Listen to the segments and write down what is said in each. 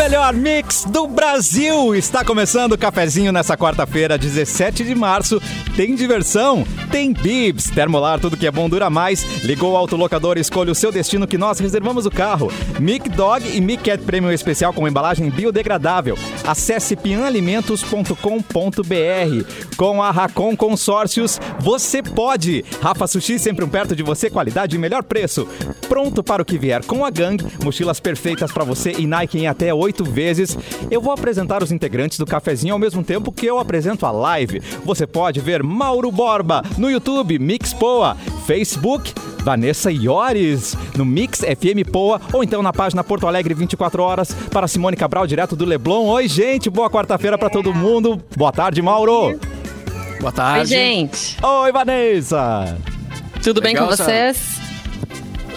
melhor mix do Brasil. Está começando o cafezinho nessa quarta-feira, 17 de março. Tem diversão? Tem bibs. Termolar, tudo que é bom dura mais. Ligou o autolocador e escolha o seu destino que nós reservamos o carro. Mic Dog e Mic Cat Premium Especial com embalagem biodegradável. Acesse pianalimentos.com.br. Com a Racon Consórcios, você pode. Rafa Sushi, sempre um perto de você, qualidade e melhor preço. Pronto para o que vier com a Gang, mochilas perfeitas para você e Nike em até oito vezes. Eu vou apresentar os integrantes do cafezinho ao mesmo tempo que eu apresento a live. Você pode ver Mauro Borba no YouTube, Mix Poa, Facebook, Vanessa Iores no Mix FM Poa ou então na página Porto Alegre 24 horas para Simone Cabral direto do Leblon. Oi, gente, boa quarta-feira para todo mundo. Boa tarde, Mauro. Boa tarde. Oi, gente. Oi, Vanessa. Tudo bem Legal com essa- vocês?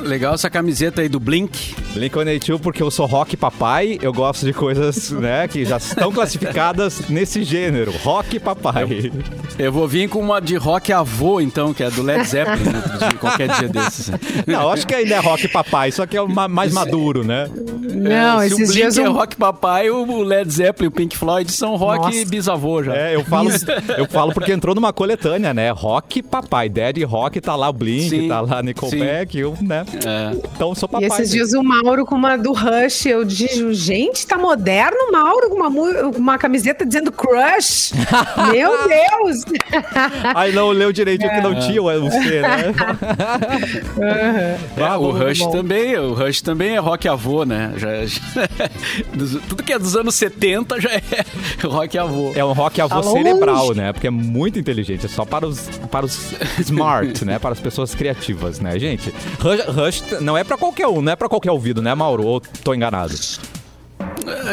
Legal essa camiseta aí do Blink. Blink-182 porque eu sou rock papai, eu gosto de coisas, né, que já estão classificadas nesse gênero, rock papai. Eu vou vir com uma de rock avô, então, que é do Led Zeppelin, né, de qualquer dia desses. Não, acho que ainda é rock papai, só que é mais maduro, né? Não, É, Se o esses Blink dias é um... rock papai, o Led Zeppelin, o Pink Floyd são rock Nossa. bisavô já. É, eu falo, eu falo porque entrou numa coletânea, né? Rock papai, Daddy Rock, tá lá o Blink, Sim, tá lá Nickelback, eu, né? É. Então eu sou E papai. esses né? dias o Mauro com uma do Rush, eu digo, gente, tá moderno o Mauro com uma, uma camiseta dizendo Crush. Meu Deus! Aí não leu direito que não tinha o C, né? É, Ah, o Rush bom. também, o Rush também é rock avô, né? Já, já- dos- tudo que é dos anos 70 já é rock avô. É um rock avô Tá longe. cerebral, né? Porque é muito inteligente. É só para os, para os smart, né? Para as pessoas criativas, né, gente? Rush, Rush não é para qualquer um, não é para qualquer ouvido, né, Mauro? Ou tô enganado?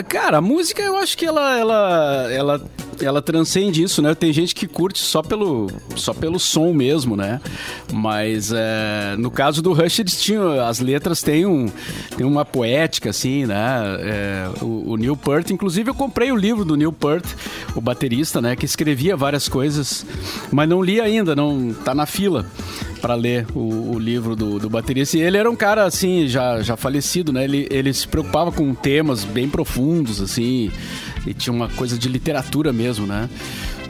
Cara, a música eu acho que ela, ela, ela, ela transcende isso, né? Tem gente que curte só pelo, só pelo som mesmo, né? Mas é, no caso do Rush, eles tinham. As letras têm, um, têm uma poética, assim, né? É, o, o Neil Peart, inclusive eu comprei o livro do Neil Peart, o baterista, né? Que escrevia várias coisas, mas não li ainda, não tá na fila para ler o, o livro do, do baterista. E ele era um cara, assim, já, já falecido, né? Ele, ele se preocupava com temas bem profundos, assim, e tinha uma coisa de literatura mesmo, né?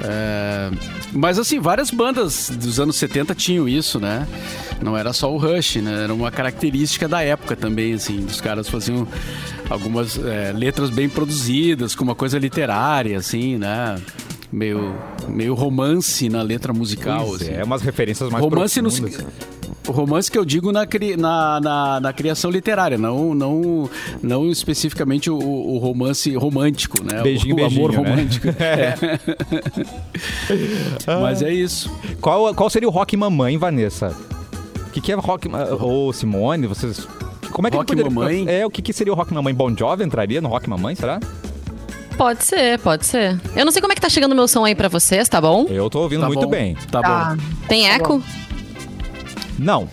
É, mas, assim, várias bandas dos anos 70 tinham isso, né? Não era só o Rush, né? Era uma característica da época também, assim. Os caras faziam algumas é, letras bem produzidas, com uma coisa literária, assim, né? Meio, meio romance na letra musical, Pois assim. é, umas referências mais romance no, profundas. O romance que eu digo na, cri- na, na, na criação literária, não, não, não especificamente o, o romance romântico, né? Beijinho, o, o amor beijinho, né? romântico. É. Mas é isso. Qual, qual seria o rock mamãe, Vanessa? O que, que é rock... Ou Simone, vocês... Como é que Rock ele poderia- mamãe? É, o que, que seria o rock mamãe? Bon Jovi entraria no rock mamãe, será? Pode ser, pode ser. Eu não sei como é que tá chegando o meu som aí pra vocês, tá bom? Eu tô ouvindo Tá muito bom. bem. Tá, Tá. bom. Tem eco? Não.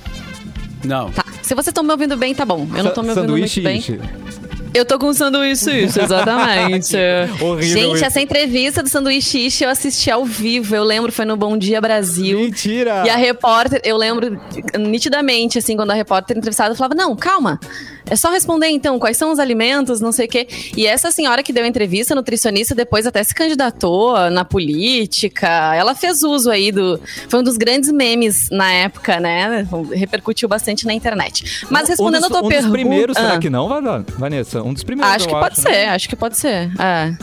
Não. Tá. Se vocês estão me ouvindo bem, tá bom. Eu não tô me ouvindo Sanduíche muito bem. ishi. Eu tô com um sanduíche isso, exatamente. Horrível Gente, isso. essa entrevista do sanduíche ishi eu assisti ao vivo. Eu lembro, foi no Bom Dia Brasil. Mentira! E a repórter, eu lembro nitidamente, assim, quando a repórter entrevistada falava: Não, calma, é só responder então quais são os alimentos, não sei o quê. E essa senhora que deu a entrevista, nutricionista, depois até se candidatou na política. Ela fez uso aí do. Foi um dos grandes memes na época, né? Repercutiu bastante na internet. Mas respondendo um dos, a tua um pergunta. dos primeiros, será Ah. que não, Van- Vanessa? Um dos primeiros, Acho que pode né? ser, acho que pode ser. É.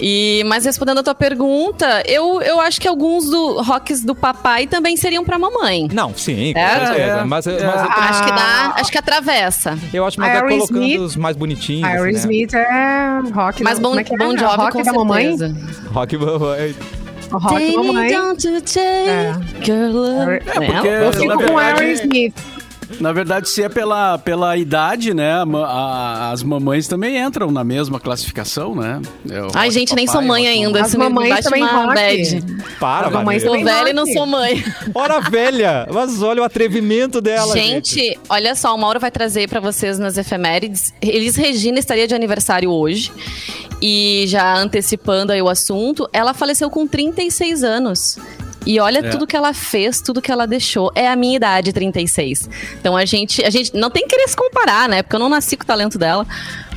E, mas respondendo a tua pergunta, eu, eu acho que alguns do rocks do papai também seriam pra mamãe. Não, sim, com É, certeza. é. Mas, mas É. tô- Acho que dá, acho que atravessa. eu acho mais é colocando os mais bonitinhos. assim, né? É rock. Mas da- bom, é é? bom job rock com da mamãe? certeza. Rock mamãe. Rock mamãe. Don't you take your love. É, porque-? Eu fico com Aerosmith. Na verdade, se é pela, pela idade, né? a a- as mamães também entram na mesma classificação, né? É o Ai, gente, nem sou mãe ainda. As mamães também bad. Para, As mamães. Sou velha e não sou mãe. Hora velha! Mas olha o atrevimento dela, gente. Gente, olha só, o Mauro vai trazer pra vocês nas efemérides. Elis Regina estaria de aniversário hoje. E já antecipando aí o assunto, ela faleceu com 36 anos. E olha É. tudo que ela fez, tudo que ela deixou. É a minha idade, 36. Então a gente, a gente não tem que querer se comparar, né? Porque eu não nasci com o talento dela.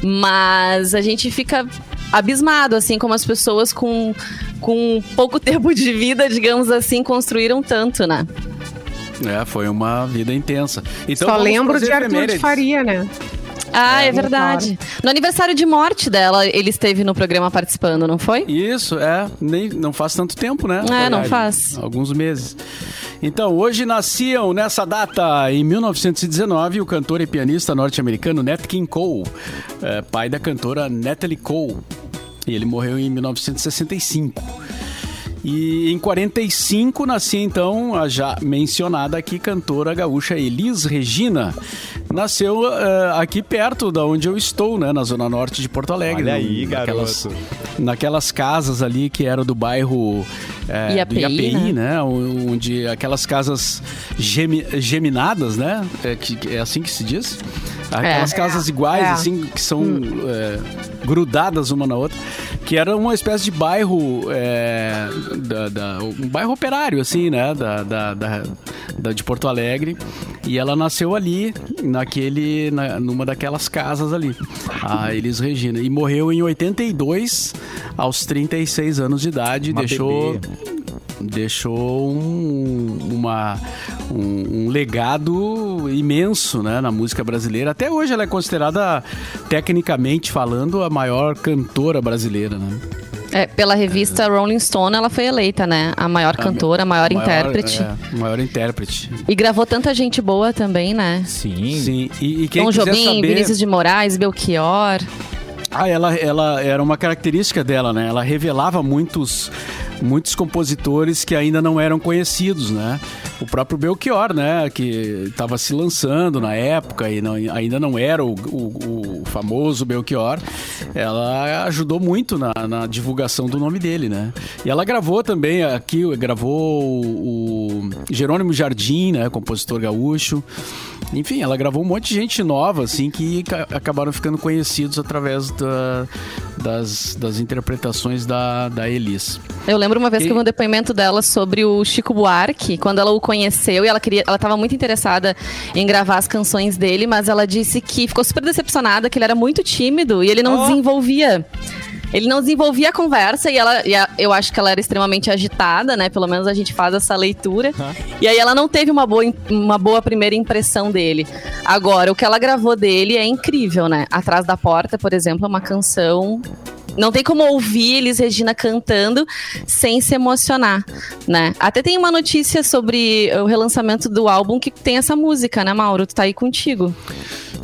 Mas a gente fica abismado, assim, como as pessoas com, com pouco tempo de vida, digamos assim, construíram tanto, né? É, foi uma vida intensa. Então, Só lembro de Arthur de. Faria, né? Ah, é, É, verdade. No aniversário de morte dela, ele esteve no programa participando, não foi? Isso, é. Nem, não faz tanto tempo, né? É, não Verdade. faz. Alguns meses. Então, hoje nasciam nessa data, em 1919, o cantor e pianista norte-americano Nat King Cole, é, pai da cantora Natalie Cole. E ele morreu em 1965. E em 45 nascia então a já mencionada aqui cantora gaúcha Elis Regina. Nasceu eh, aqui perto da onde eu estou, né, na zona norte de Porto Alegre. Olha aí, naquelas, garoto. naquelas casas ali que eram do bairro eh, IAPI, do IAPI, né? né? Onde aquelas casas gemi- geminadas, né? É, que- é assim que se diz? Aquelas É. casas iguais, É. assim, que são é, grudadas uma na outra, que era uma espécie de bairro, é, da, da- um bairro operário, assim, né, da, da, da- da- de Porto Alegre, e ela nasceu ali, naquele, na- numa daquelas casas ali, a Elis Regina, e morreu em 82, aos 36 anos de idade, Uma deixou... bebê. Deixou um, uma, um, um legado imenso né, na música brasileira. Até hoje ela é considerada, tecnicamente falando, a maior cantora brasileira. Né? É, pela revista Rolling Stone, ela foi eleita, né? A maior cantora, a maior, intérprete. É, maior intérprete. E gravou tanta gente boa também, né? Sim. Sim, e, e quem Tom Jobim, saber... Vinícius de Moraes, Belchior. Ah, ela, ela era uma característica dela, né? Ela revelava muitos, muitos compositores que ainda não eram conhecidos, né? O próprio Belchior, né? Que estava se lançando na época e não- ainda não era o, o- o famoso Belchior. Ela ajudou muito na, na divulgação do nome dele, né? E ela gravou também aqui, gravou o, o Jerônimo Jardim, né? Compositor gaúcho. Enfim, ela gravou um monte de gente nova, assim, que ca- acabaram ficando conhecidos através da- das, das interpretações da, da Elis. Eu lembro uma vez E- que eu vi um depoimento dela sobre o Chico Buarque, quando ela o conheceu e ela queria, ela estava muito interessada em gravar as canções dele, mas ela disse que ficou super decepcionada, que ele era muito tímido e ele não Oh. desenvolvia. Ele não desenvolvia a conversa e ela, e a- eu acho que ela era extremamente agitada, né? Pelo menos a gente faz essa leitura. E aí ela não teve uma boa, uma boa primeira impressão dele. Agora, o que ela gravou dele é incrível, né? Atrás da Porta, por exemplo, é uma canção não tem como ouvir Elis Regina cantando sem se emocionar, né? Até tem uma notícia sobre o relançamento do álbum que tem essa música, né, Mauro? Tu tá aí contigo.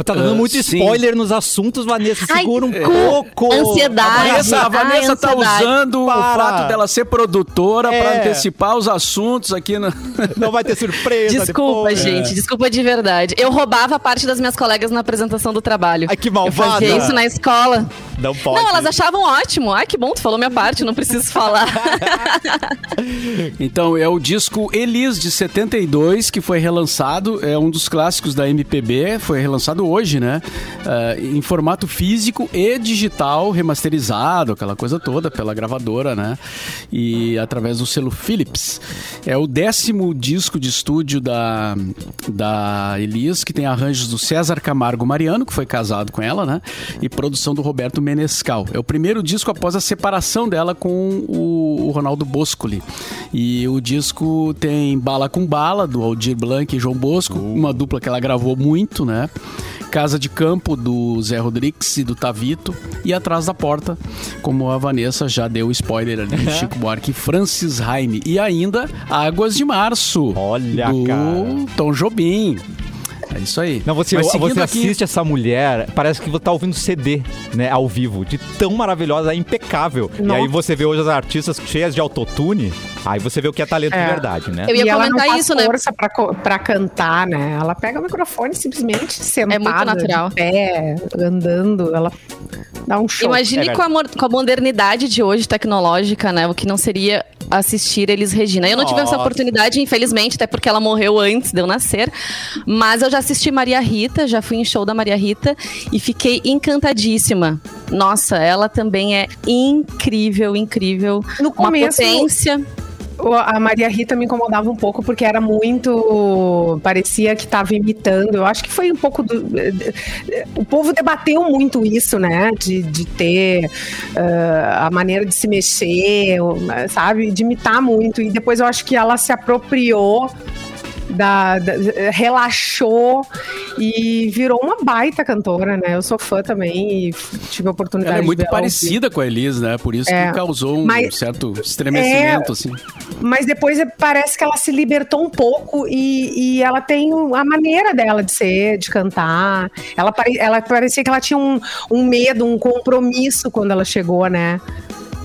Tá dando Ah, muito sim. spoiler nos assuntos, Vanessa. Ai, Segura um cu- pouco. ansiedade. A Vanessa, a Ai, Vanessa tá ansiedade. usando Para. o fato dela ser produtora É. pra antecipar os assuntos aqui no... Não vai ter surpresa Desculpa, depois. gente, desculpa de verdade. Eu roubava parte das minhas colegas na apresentação do trabalho. Ai, que Eu malvada. fazia isso na escola. Não pode. Não, elas achavam ótimo. Ai, que bom, tu falou minha parte, não preciso falar. Então, é o disco Elis de 72, que foi relançado, é um dos clássicos da MPB, foi relançado hoje, né? Ah, em formato físico e digital, remasterizado, aquela coisa toda, pela gravadora, né? E através do selo Philips. É o décimo disco de estúdio da, da Elis, que tem arranjos do César Camargo Mariano, que foi casado com ela, né? E produção do Roberto Menescal. É o primeiro disco após a separação dela com o, o Ronaldo Boscoli. E o disco tem Bala com Bala, do Aldir Blanc e João Bosco, uma dupla que ela gravou muito, né? Casa de Campo, do Zé Rodrigues e do Tavito. E Atrás da Porta, como a Vanessa já deu spoiler ali, Chico Buarque e Francis Heine. E ainda Águas de Março, Olha, do cara. Tom Jobim. É isso aí. Não, você, Mas você aqui- assiste essa mulher, parece que você tá ouvindo CD, né, ao vivo, de tão maravilhosa, é impecável. E Nossa. aí você vê hoje as artistas cheias de autotune, aí você vê o que é talento de É. verdade, né? Eu ia e ela não comentar faz isso, né? força pra, pra cantar, né? Ela pega o microfone simplesmente sentada, É muito natural. de pé, andando, ela dá um show. Imagine É com, a, com a modernidade de hoje, tecnológica, né? O que não seria assistir Elis Regina. Eu não tive essa Nossa. oportunidade, infelizmente, até porque ela morreu antes de eu nascer. Mas eu já assisti Maria Rita, já fui em show da Maria Rita e fiquei encantadíssima. Nossa, ela também é incrível, incrível. No Uma começo- potência. O- A Maria Rita me incomodava um pouco porque era muito. parecia que estava imitando. Eu acho que foi um pouco do. O povo debateu muito isso, né? De, de ter ah, a maneira de se mexer, sabe? De imitar muito. E depois eu acho que ela se apropriou. Da, da- relaxou e virou uma baita cantora, né? Eu sou fã também e tive a oportunidade Ela é muito parecida com a Elis, né? Por isso É. que causou um Mas- certo estremecimento, assim. Mas depois é- parece que ela se libertou um pouco e, e ela tem a maneira dela de ser, de cantar. Ela, pare, ela parecia que ela tinha um, um medo, um compromisso quando ela chegou, né?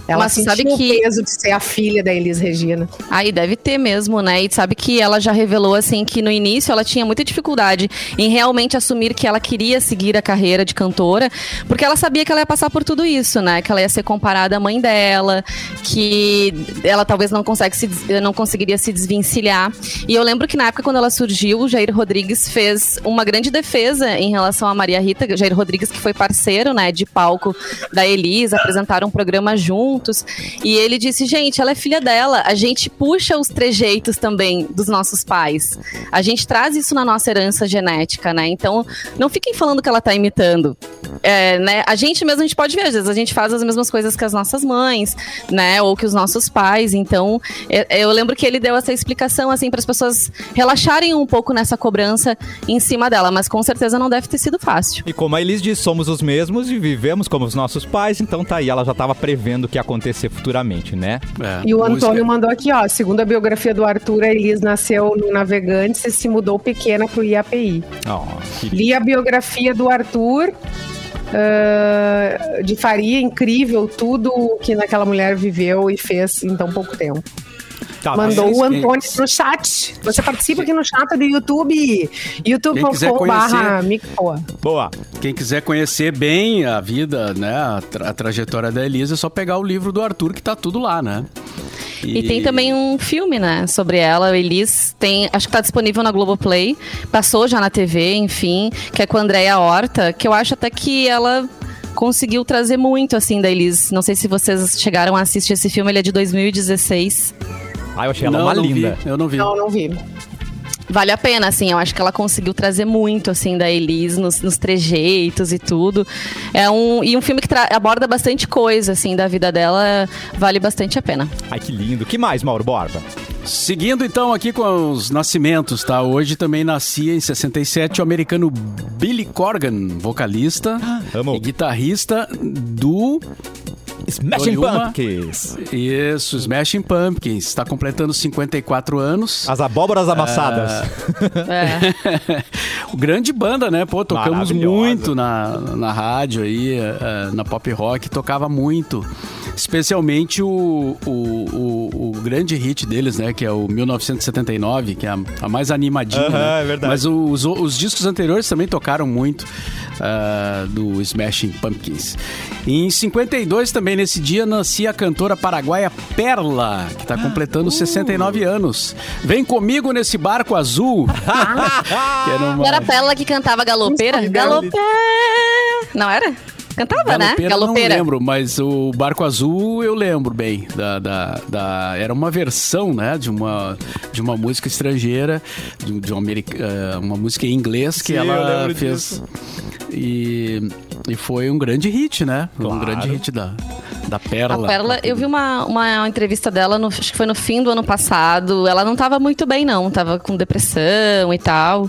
Ela Mas sabe o que- peso de ser a filha da Elis Regina. Aí deve ter mesmo, né? E sabe que ela já revelou assim que no início ela tinha muita dificuldade em realmente assumir que ela queria seguir a carreira de cantora, porque ela sabia que ela ia passar por tudo isso, né? Que ela ia ser comparada à mãe dela, que ela talvez não consegue se não conseguiria se desvencilhar. E eu lembro que na época quando ela surgiu, o Jair Rodrigues fez uma grande defesa em relação a Maria Rita, Jair Rodrigues que foi parceiro, né, de palco da Elis, apresentaram um programa juntos. E ele disse: gente, ela é filha dela. A gente puxa os trejeitos também dos nossos pais. A gente traz isso na nossa herança genética, né? Então, não fiquem falando que ela tá imitando. É, né? A gente mesmo, a gente pode ver, às vezes a gente faz as mesmas coisas que as nossas mães, né? Ou que os nossos pais. Então, é- eu lembro que ele deu essa explicação, assim, para as pessoas relaxarem um pouco nessa cobrança em cima dela. Mas com certeza não deve ter sido fácil. E como a Elis diz, somos os mesmos e vivemos como os nossos pais, então tá aí, ela já tava prevendo que ia acontecer futuramente, né? É, E o música- Antônio mandou aqui, ó. Segundo a biografia do Arthur, a Elis nasceu no Navegantes e se mudou pequena pro IAPI. Ó, que Li a biografia do Arthur. ah, de Faria, incrível tudo que naquela mulher viveu e fez em tão pouco tempo. Tá, Mandou mas o quem- Antônio no chat. Você participa aqui no chat do YouTube, Quem youtube.com.br Boa. Quem quiser conhecer bem a vida, né, a, tra- a trajetória da Elisa, é só pegar o livro do Arthur que tá tudo lá, né? E tem também um filme, né, sobre ela, o Elis. Tem, acho que tá disponível na Globoplay. Passou já na TV, enfim, que é com a Andrea Horta, que eu acho até que ela conseguiu trazer muito, assim, da Elis. Não sei se vocês chegaram a assistir esse filme, ele é de 2016. Ah, eu achei ela não, uma não linda. Vi, eu não vi. Não, não vi. Vale a pena, assim, eu acho que ela conseguiu trazer muito, assim, da Elis nos, nos trejeitos e tudo. É um, e um filme que tra- aborda bastante coisa, assim, da vida dela, vale bastante a pena. Ai, que lindo. que mais, Mauro Borba? Seguindo então aqui com os nascimentos, tá? Hoje também nascia em 67 o americano Billy Corgan, vocalista amo. e guitarrista do Smashing Foi uma- Pumpkins. isso, Smashing Pumpkins, está completando 54 anos. As abóboras amassadas. É. o grande banda, né? Pô, tocamos muito na, na rádio aí, eh, eh, na pop rock, tocava muito. Especialmente o, o, o, o grande hit deles, né? Que é o 1979, que é a, a mais animadinha. Aham, né? é verdade. Mas os, os discos anteriores também tocaram muito ah, do Smashing Pumpkins. Em 52, também nesse dia, nascia a cantora paraguaia Perla, que está completando 69 anos. Vem comigo nesse barco azul. que era uma- Não era a Pérola que cantava galopeira? Galopeira! Não era? Cantava, né? Galopeira, Galopeira. Não lembro, mas o Barco Azul eu lembro bem. Da, da, da- era uma versão, né, de uma, de uma música estrangeira, de, de uma, eh, uma música em inglês que Sim, ela fez. disso. E, e foi um grande hit, né? Foi Um Claro. grande hit da, da Pérola. A Pérola, eu vi uma, uma entrevista dela, no- acho que foi no fim do ano passado. Ela não tava muito bem, não. Tava com depressão e tal.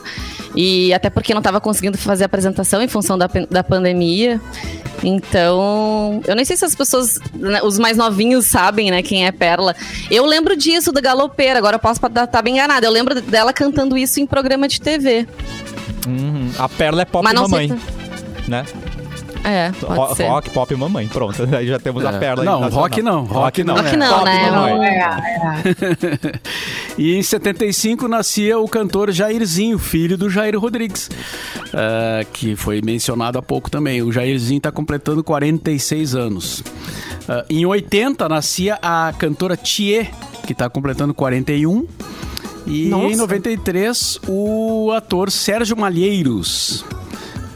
E até porque não tava conseguindo fazer a apresentação em função da, da pandemia. Então, eu nem sei se as pessoas, né, os mais novinhos sabem, né, quem é Pérola. Eu lembro disso da Galopeira, agora eu posso estar bem enganada. Eu lembro dela cantando isso em programa de TV. Uhum. A Perla é pop sei mamãe. Né? É, pode Ro- ser. Rock, pop mamãe. Pronto. Aí já temos a É. Perla. aí Não, rock não, rock não, Rock não, Pop né? mamãe. Não, é, é. E em 75 nascia o cantor Jairzinho, filho do Jair Rodrigues, eh, que foi mencionado há pouco também. O Jairzinho está completando 46 anos. Eh, em 80 nascia a cantora Thier, que está completando 41. E Nossa. em 93, o ator Sérgio Malheiros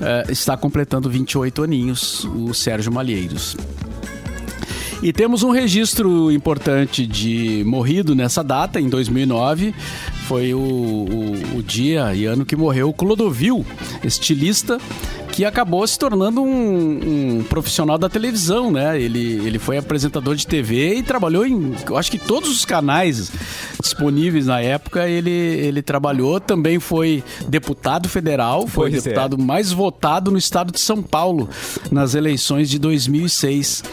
eh, está completando 28 aninhos, o Sérgio Malheiros. E temos um registro importante de morrido nessa data, em 2009. Foi o, o, o dia e ano que morreu Clodovil, estilista que acabou se tornando um, um, profissional da televisão, né? Ele, ele foi apresentador de TV e trabalhou em, eu acho que todos os canais disponíveis na época ele, ele trabalhou. Também foi deputado federal, foi Pois é. deputado mais votado no estado de São Paulo nas eleições de 2006.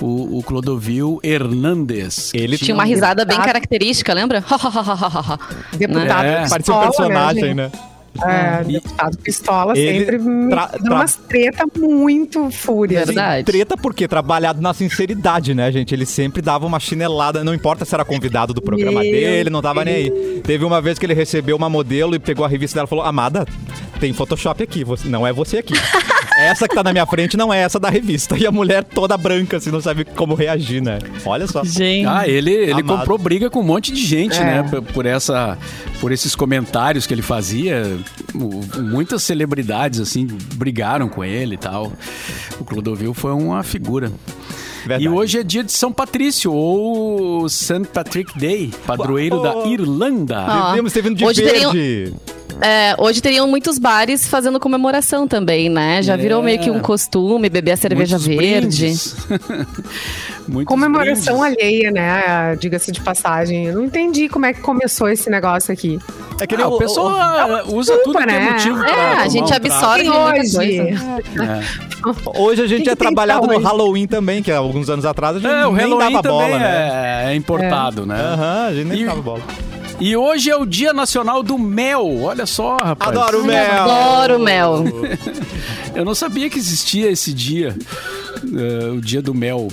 O, o Clodovil Hernandes. Ele Tinha uma risada bem Deputado. característica, lembra? Deputado É. Parecia um pistola, personagem, né? É, deputado pistola Ele sempre tra- dá umas treta muito fúria. assim. Verdade. Treta porque trabalhado na sinceridade, né, gente? Ele sempre dava uma chinelada, não importa se era convidado do programa Meu dele, não tava nem aí. Teve uma vez que ele recebeu uma modelo e pegou a revista dela e falou: Amada, tem Photoshop aqui, você- não é você aqui. essa que tá na minha frente não é essa da revista. E a mulher toda branca, assim, não sabe como reagir, né? Olha só. Gente. Ah, ele, ele Amado. comprou briga com um monte de gente, É. né? Por, por essa, por esses comentários que ele fazia. Muitas celebridades, assim, brigaram com ele e tal. O Clodovil foi uma figura. Verdade. E hoje é dia de São Patrício, ou St. Patrick Day, padroeiro Oh. da Irlanda. Ah. Devemos ter vindo de Hoje teriam- verde. É, hoje teriam muitos bares fazendo comemoração também, né? Já virou É. meio que um costume beber a cerveja Muitos verde. Comemoração brindes. alheia, né? Diga-se de passagem. Eu não entendi como é que começou esse negócio aqui. É que Ah, nem o pessoal ah, usa desculpa, tudo que é né? motivo pra É, a gente absorve hoje. É. Hoje a gente que é trabalhado tentar no hoje. Halloween também, que há alguns anos atrás a gente É, o nem Halloween dava bola, né? é, é importado, né? Aham, a gente nem E- dava bola. E hoje é o Dia Nacional do Mel. Olha só, rapaz. Adoro Ai, mel. Adoro mel. Eu não sabia que existia esse dia, eh, o Dia do Mel.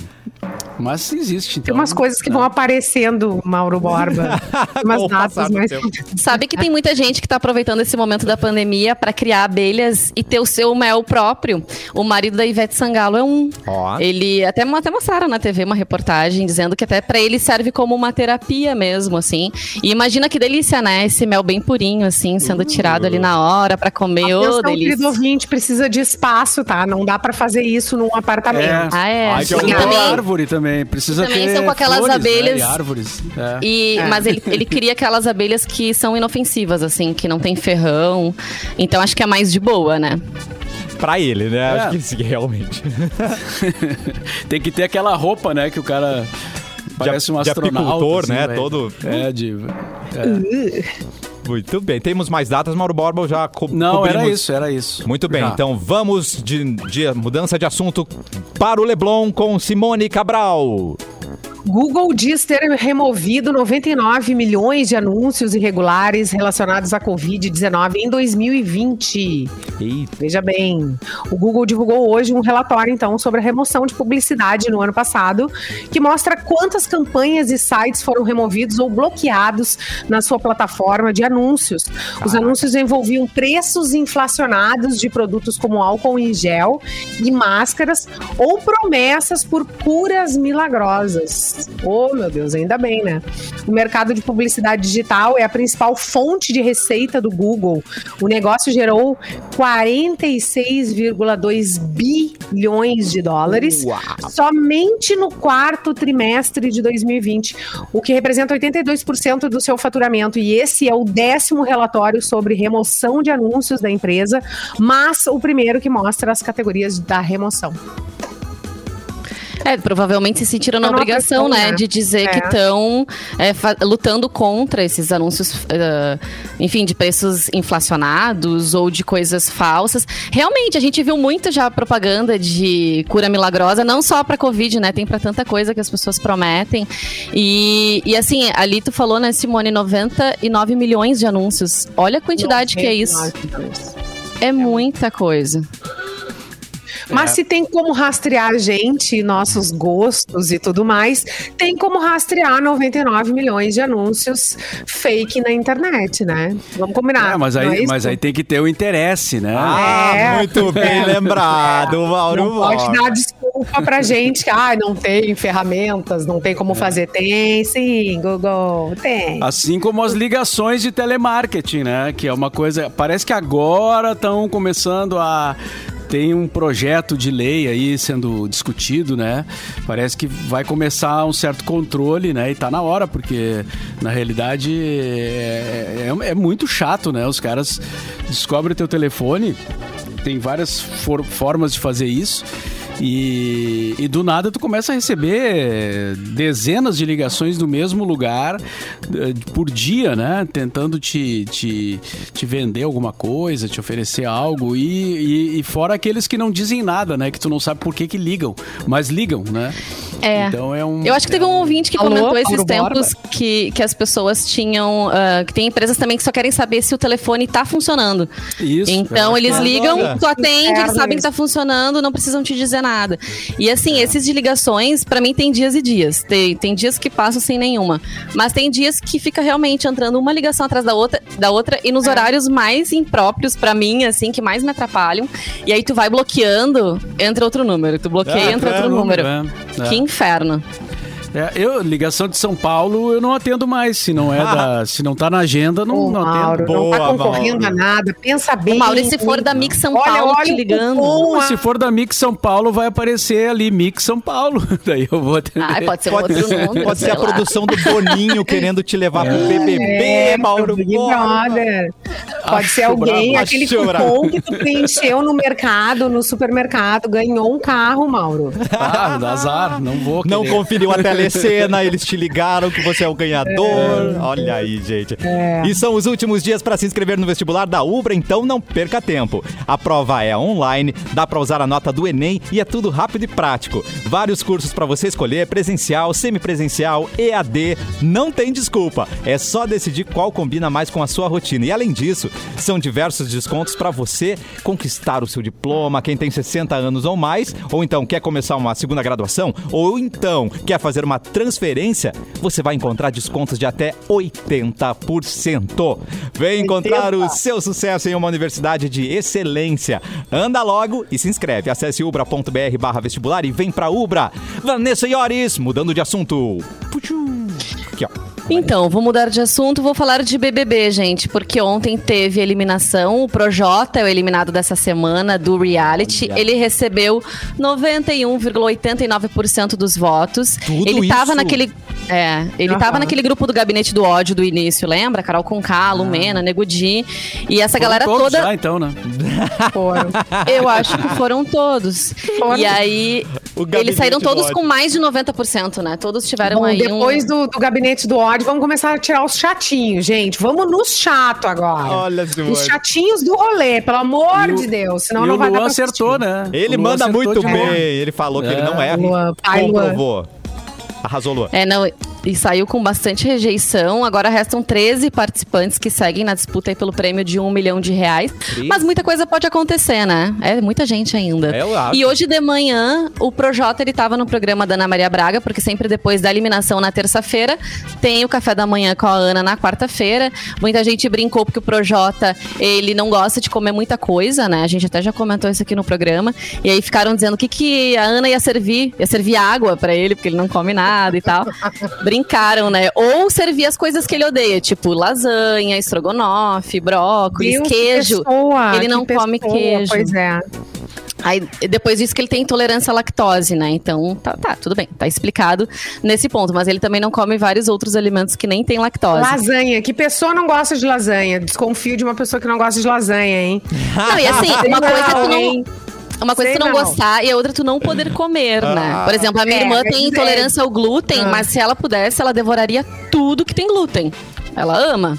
Mas existe, então. Tem umas coisas que vão aparecendo, Mauro Borba. umas o datas mais. Sabe que tem muita gente que tá aproveitando esse momento da pandemia pra criar abelhas e ter o seu mel próprio. O marido da Ivete Sangalo é um. Ó. Ele até, até mostraram na TV uma reportagem dizendo que até pra ele serve como uma terapia mesmo, assim. E imagina que delícia, né? Esse mel bem purinho, assim, sendo tirado ali na hora pra comer. Ô, Atenção, delícia. querido ouvinte, precisa de espaço, tá? Não dá pra fazer isso num apartamento. É. Ah, é. Ai, que e horror. também, árvore também. Precisa também ter são com aquelas flores, né, abelhas- e árvores. É. E, É. Mas ele, ele cria aquelas abelhas que são inofensivas, assim, que não tem ferrão. Então acho que é mais de boa, né? Pra ele, né? É. Acho que sim, realmente. Tem que ter aquela roupa, né, que o cara parece um de astronauta. apicultor, assim, né, velho. todo- É, de... é. Muito bem. Temos mais datas, Mauro Borba, já co Não, cobrimos? era isso, era isso. Muito bem, Já. então vamos de, de mudança de assunto para o Leblon com Simone Cabral. Google diz ter removido 99 milhões de anúncios irregulares relacionados à Covid-19 em 2020. Eita. Veja bem, o Google divulgou hoje um relatório, então, sobre a remoção de publicidade no ano passado, que mostra quantas campanhas e sites foram removidos ou bloqueados na sua plataforma de anúncios. Os anúncios envolviam preços inflacionados de produtos como álcool em gel e máscaras ou promessas por curas milagrosas. Oh, meu Deus, ainda bem, né? O mercado de publicidade digital é a principal fonte de receita do Google. O negócio gerou 46,2 bilhões de dólares Uau. somente no quarto trimestre de 2020, o que representa 82% do seu faturamento. E esse é o décimo relatório sobre remoção de anúncios da empresa, mas o primeiro que mostra as categorias da remoção. É, provavelmente se sentiram na numa obrigação, pressão, né, né? de dizer É. que estão lutando contra esses anúncios, eh, enfim, de preços inflacionados ou de coisas falsas. Realmente, a gente viu muito já propaganda de cura milagrosa, não só para Covid, né, tem para tanta coisa que as pessoas prometem. E, e assim, ali tu falou, né, Simone, 99 milhões de anúncios. Olha a quantidade que é isso. É muita coisa. Mas se tem como rastrear a gente, nossos gostos e tudo mais, tem como rastrear 99 milhões de anúncios fake na internet, né? Vamos combinar. É, mas não é aí, isso? mas aí tem que ter o interesse, né? Ah, É. muito bem lembrado, Mauro Não pode dar desculpa pra gente que ah, não tem ferramentas, não tem como fazer. Tem sim, Google, tem. Assim como as ligações de telemarketing, né? Que é uma coisa. Parece que agora estão começando a tem um projeto de lei aí sendo discutido, né? Parece que vai começar um certo controle, né? E tá na hora, porque na realidade é, é, é muito chato, né? Os caras descobrem o teu telefone, tem várias for formas de fazer isso. E, e, do nada tu começa a receber dezenas de ligações do mesmo lugar eh, por dia, né? Tentando te, te, te vender alguma coisa, te oferecer algo. E, e, e, fora aqueles que não dizem nada, né? Que tu não sabe por que, que ligam, mas ligam, né? É. Então é um. Eu acho que teve um ouvinte que Alô, comentou esses tempos que, que as pessoas tinham. Uh, que tem empresas também que só querem saber se o telefone tá funcionando. Isso. Então eles ligam, tu atende, eles sabem que tá funcionando, não precisam te dizer nada. E assim, esses de ligações, para mim, tem dias e dias. Tem, tem dias que passam sem nenhuma. Mas tem dias que fica realmente entrando uma ligação atrás da outra, da outra e nos é. horários mais impróprios para mim, assim, que mais me atrapalham. E aí tu vai bloqueando, entra outro número. Tu bloqueia, é, entra outro número. É, que inferno. É, eu, ligação de São Paulo, eu não atendo mais. Se não é da, se não tá na agenda, não, Ô, não Mauro, atendo. Não tá concorrendo Mauro. a nada. Pensa bem. Mauro, se for da Mix São olha, Paulo olha te ligando. Se for da Mix São Paulo, vai aparecer ali Mix São Paulo. Daí eu vou atender. Ah, pode ser pode, outro nome. Pode ser a produção do Boninho querendo te levar é, pro BBB, é, Mauro. Big Brother. Pode ser alguém, aquele cupom que tu preencheu no mercado, no supermercado, ganhou um carro, Mauro. Ah, azar, não vou querer. Não conferiu a telecena, eles te ligaram que você é o ganhador. É. Olha aí, gente. É. E são os últimos dias para se inscrever no vestibular da Ubra, então não perca tempo. A prova é online, dá para usar a nota do Enem e é tudo rápido e prático. Vários cursos para você escolher, presencial, semipresencial, EAD, não tem desculpa. É só decidir qual combina mais com a sua rotina. E além disso, são diversos descontos para você conquistar o seu diploma, quem tem 60 anos ou mais, ou então quer começar uma segunda graduação, ou então quer fazer uma transferência, você vai encontrar descontos de até 80%. Vem encontrar o seu sucesso em uma universidade de excelência. Anda logo e se inscreve. Acesse ubra.br barra vestibular e vem pra Ubra. Vanessa Iores, mudando de assunto. Aqui, ó. Então, vou mudar de assunto, vou falar de BBB, gente, porque ontem teve eliminação. O Projota é o eliminado dessa semana do reality. Ele recebeu 91,89% dos votos. Tudo ele estava naquele é, ele estava naquele grupo do gabinete do ódio do início, lembra? Carol Conká, Lumena, ah. Nego Di. E essa foram galera toda. Já, então, né? Foram. Eu acho que foram todos. Foram. E aí, eles saíram todos com mais de 90%, né? Todos tiveram Bom, aí. Depois um... do, do gabinete do ódio vamos começar a tirar os chatinhos, gente. Vamos nos chato agora. Olha, Simone. Os chatinhos do rolê, pelo amor de Deus. Senão não vai Luan dar pra acertou, né? Ele manda muito bem. Ele falou que ele não é. Luan, pai, Comprovou. Arrasou, Luan. É, não e saiu com bastante rejeição. Agora restam 13 participantes que seguem na disputa aí pelo prêmio de um milhão de reais. Mas muita coisa pode acontecer, né? É muita gente ainda. É, eu acho. E hoje de manhã, o Projota, ele tava no programa da Ana Maria Braga, porque sempre depois da eliminação na terça-feira, tem o café da manhã com a Ana na quarta-feira. Muita gente brincou porque o Projota, ele não gosta de comer muita coisa, né? A gente até já comentou isso aqui no programa. E aí ficaram dizendo o que, que a Ana ia servir. Ia servir água para ele, porque ele não come nada e tal brincaram, né? Ou servir as coisas que ele odeia, tipo lasanha, estrogonofe, brócolis, Deus, queijo. Pessoa, ele não come pessoa, queijo. Pois é. Aí, depois disso que ele tem intolerância à lactose, né? Então, tá, tá, tudo bem, tá explicado nesse ponto. Mas ele também não come vários outros alimentos que nem tem lactose. Lasanha. Que pessoa não gosta de lasanha? Desconfio de uma pessoa que não gosta de lasanha, hein? Não, e assim, uma coisa é tu não... Uma coisa é tu não, não, gostar e a outra tu não poder comer, né? ah, né? Por exemplo, a minha é, irmã tem intolerância ao glúten, ah. mas se ela pudesse, ela devoraria tudo que tem glúten. Ela ama.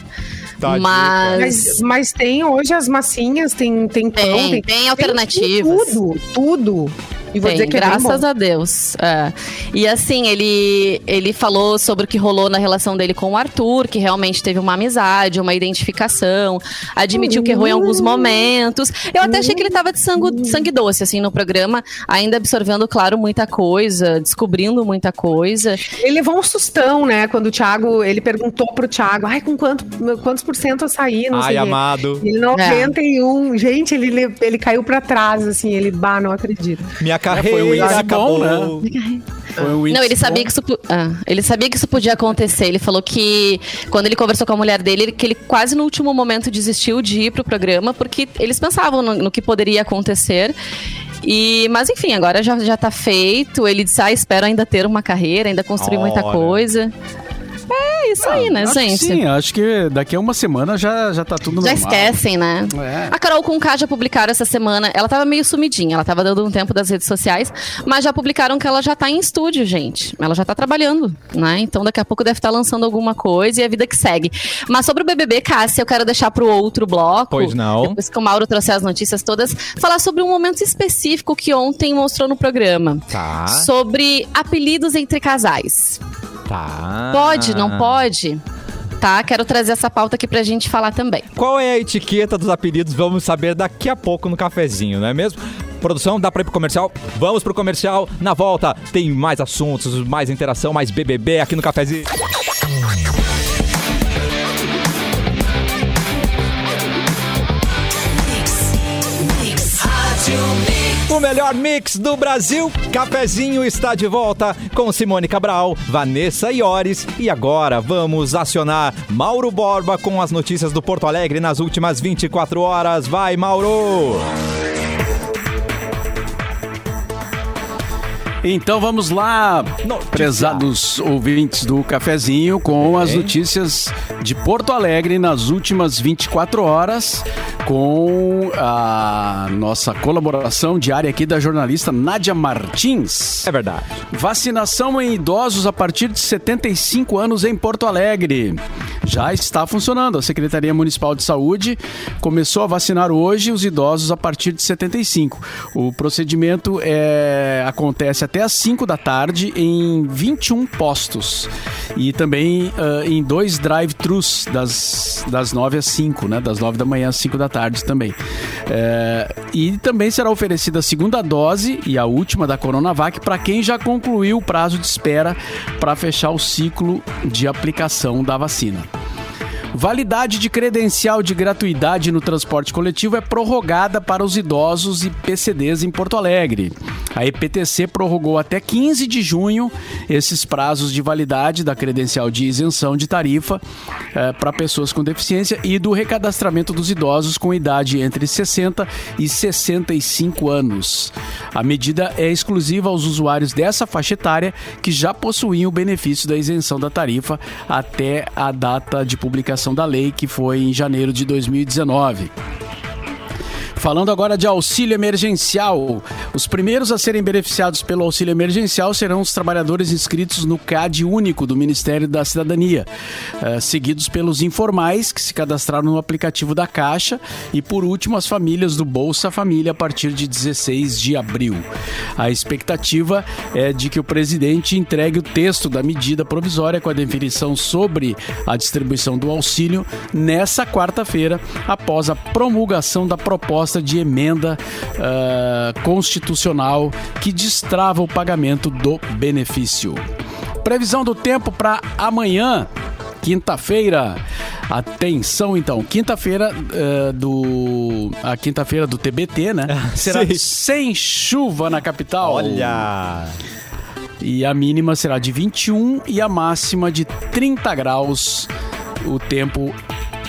Mas... mas... mas. tem hoje as massinhas, tem, tem pão, tem, tem, tem alternativas. Tem tudo, tudo. E vou Tem, dizer que é graças é a Deus. É. E assim, ele, ele falou sobre o que rolou na relação dele com o Arthur, que realmente teve uma amizade, uma identificação, admitiu que errou em alguns momentos. Eu até achei que ele tava de sangue, sangue doce, assim, no programa, ainda absorvendo, claro, muita coisa, descobrindo muita coisa. Ele levou um sustão, né? Quando o Thiago, ele perguntou pro Thiago, ai, com quanto, quantos por cento eu saí? Não ai, sei amado. Ele 91. É. Gente, ele, ele caiu pra trás, assim, ele, bah, não acredito. Minha carreira É, foi um índice bom, né? Foi um Não, ele sabia bom. que isso, ah, ele sabia que isso podia acontecer. Ele falou que quando ele conversou com a mulher dele, ele- que ele quase no último momento desistiu de ir pro programa porque eles pensavam no, no que poderia acontecer. E, mas enfim, agora já, já tá feito. Ele disse: Ah, espero ainda ter uma carreira, ainda construir muita coisa. É isso aí, né, Acho gente? sim, acho que daqui a uma semana já, já tá tudo Já normal. esquecem, né? É. A Carol Conká já publicaram essa semana. Ela tava meio sumidinha, ela tava dando um tempo das redes sociais, mas já publicaram que ela já tá em estúdio, gente. Ela já tá trabalhando, né? Então daqui a pouco deve estar lançando alguma coisa e a vida que segue. Mas sobre o BBB, Cássia, eu quero deixar pro outro bloco. Pois não. Depois que o Mauro trouxe as notícias todas, falar sobre um momento específico que ontem mostrou no programa. Tá, Sobre apelidos entre casais. Tá. Pode, não pode? Tá, quero trazer essa pauta aqui pra gente falar também. Qual é a etiqueta dos apelidos? Vamos saber daqui a pouco no cafezinho, não é mesmo? Produção, dá pra ir pro comercial? Vamos pro comercial. Na volta tem mais assuntos, mais interação, mais BBB aqui no cafezinho. O melhor mix do Brasil, Cafezinho está de volta com Simone Cabral, Vanessa Iores e agora vamos acionar Mauro Borba com as notícias do Porto Alegre nas últimas 24 horas. Vai, Mauro! Então vamos lá, Notícia. prezados ouvintes do cafezinho, com as notícias de Porto Alegre nas últimas 24 horas, com a nossa colaboração diária aqui da jornalista Nádia Martins. É verdade. Vacinação em idosos a partir de 75 anos em Porto Alegre. Já está funcionando. A Secretaria Municipal de Saúde começou a vacinar hoje os idosos a partir de 75. O procedimento é, acontece até às 5 da tarde em 21 postos. E também ah, em dois drive-thrus das, das 9 às 5, né? Das 9 da manhã às 5 da tarde também. É, e também será oferecida a segunda dose e a última da Coronavac para quem já concluiu o prazo de espera para fechar o ciclo de aplicação da vacina. Validade de credencial de gratuidade no transporte coletivo é prorrogada para os idosos e PCDs em Porto Alegre. A EPTC prorrogou até 15 de junho esses prazos de validade da credencial de isenção de tarifa eh, para pessoas com deficiência e do recadastramento dos idosos com idade entre 60 e 65 anos. A medida é exclusiva aos usuários dessa faixa etária que já possuíam o benefício da isenção da tarifa até a data de publicação da lei, que foi em janeiro de 2019. Falando agora de auxílio emergencial, os primeiros a serem beneficiados pelo auxílio emergencial serão os trabalhadores inscritos no CAD único do Ministério da Cidadania, eh, seguidos pelos informais que se cadastraram no aplicativo da Caixa e, por último, as famílias do Bolsa Família a partir de 16 de abril. A expectativa é de que o presidente entregue o texto da medida provisória com a definição sobre a distribuição do auxílio nessa quarta-feira, após a promulgação da proposta de emenda ah, constitucional que destrava o pagamento do benefício. Previsão do tempo para amanhã. Quinta-feira, atenção então, quinta-feira eh, do a quinta-feira do TBT, né? Será Sim. sem chuva na capital. Olha! E a mínima será de 21 e a máxima de 30 graus. O tempo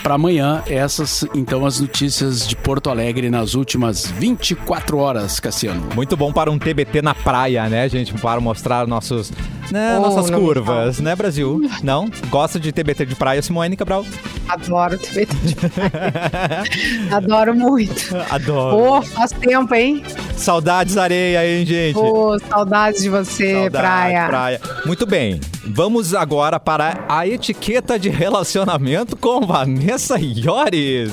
para amanhã. Essas, então, as notícias de Porto Alegre nas últimas 24 horas, Cassiano. Muito bom para um TBT na praia, né, gente? Para mostrar nossos, né, Oh, nossas curvas, né, Brasil? Não? Gosta de TBT de praia, Simone Cabral? Adoro TBT de praia. Adoro muito. Adoro. Pô, faz tempo, hein? Saudades areia, hein, gente? Pô, saudades de você, Saudades, praia. praia. Muito bem. Vamos agora para a etiqueta de relacionamento com Vanessa Iores.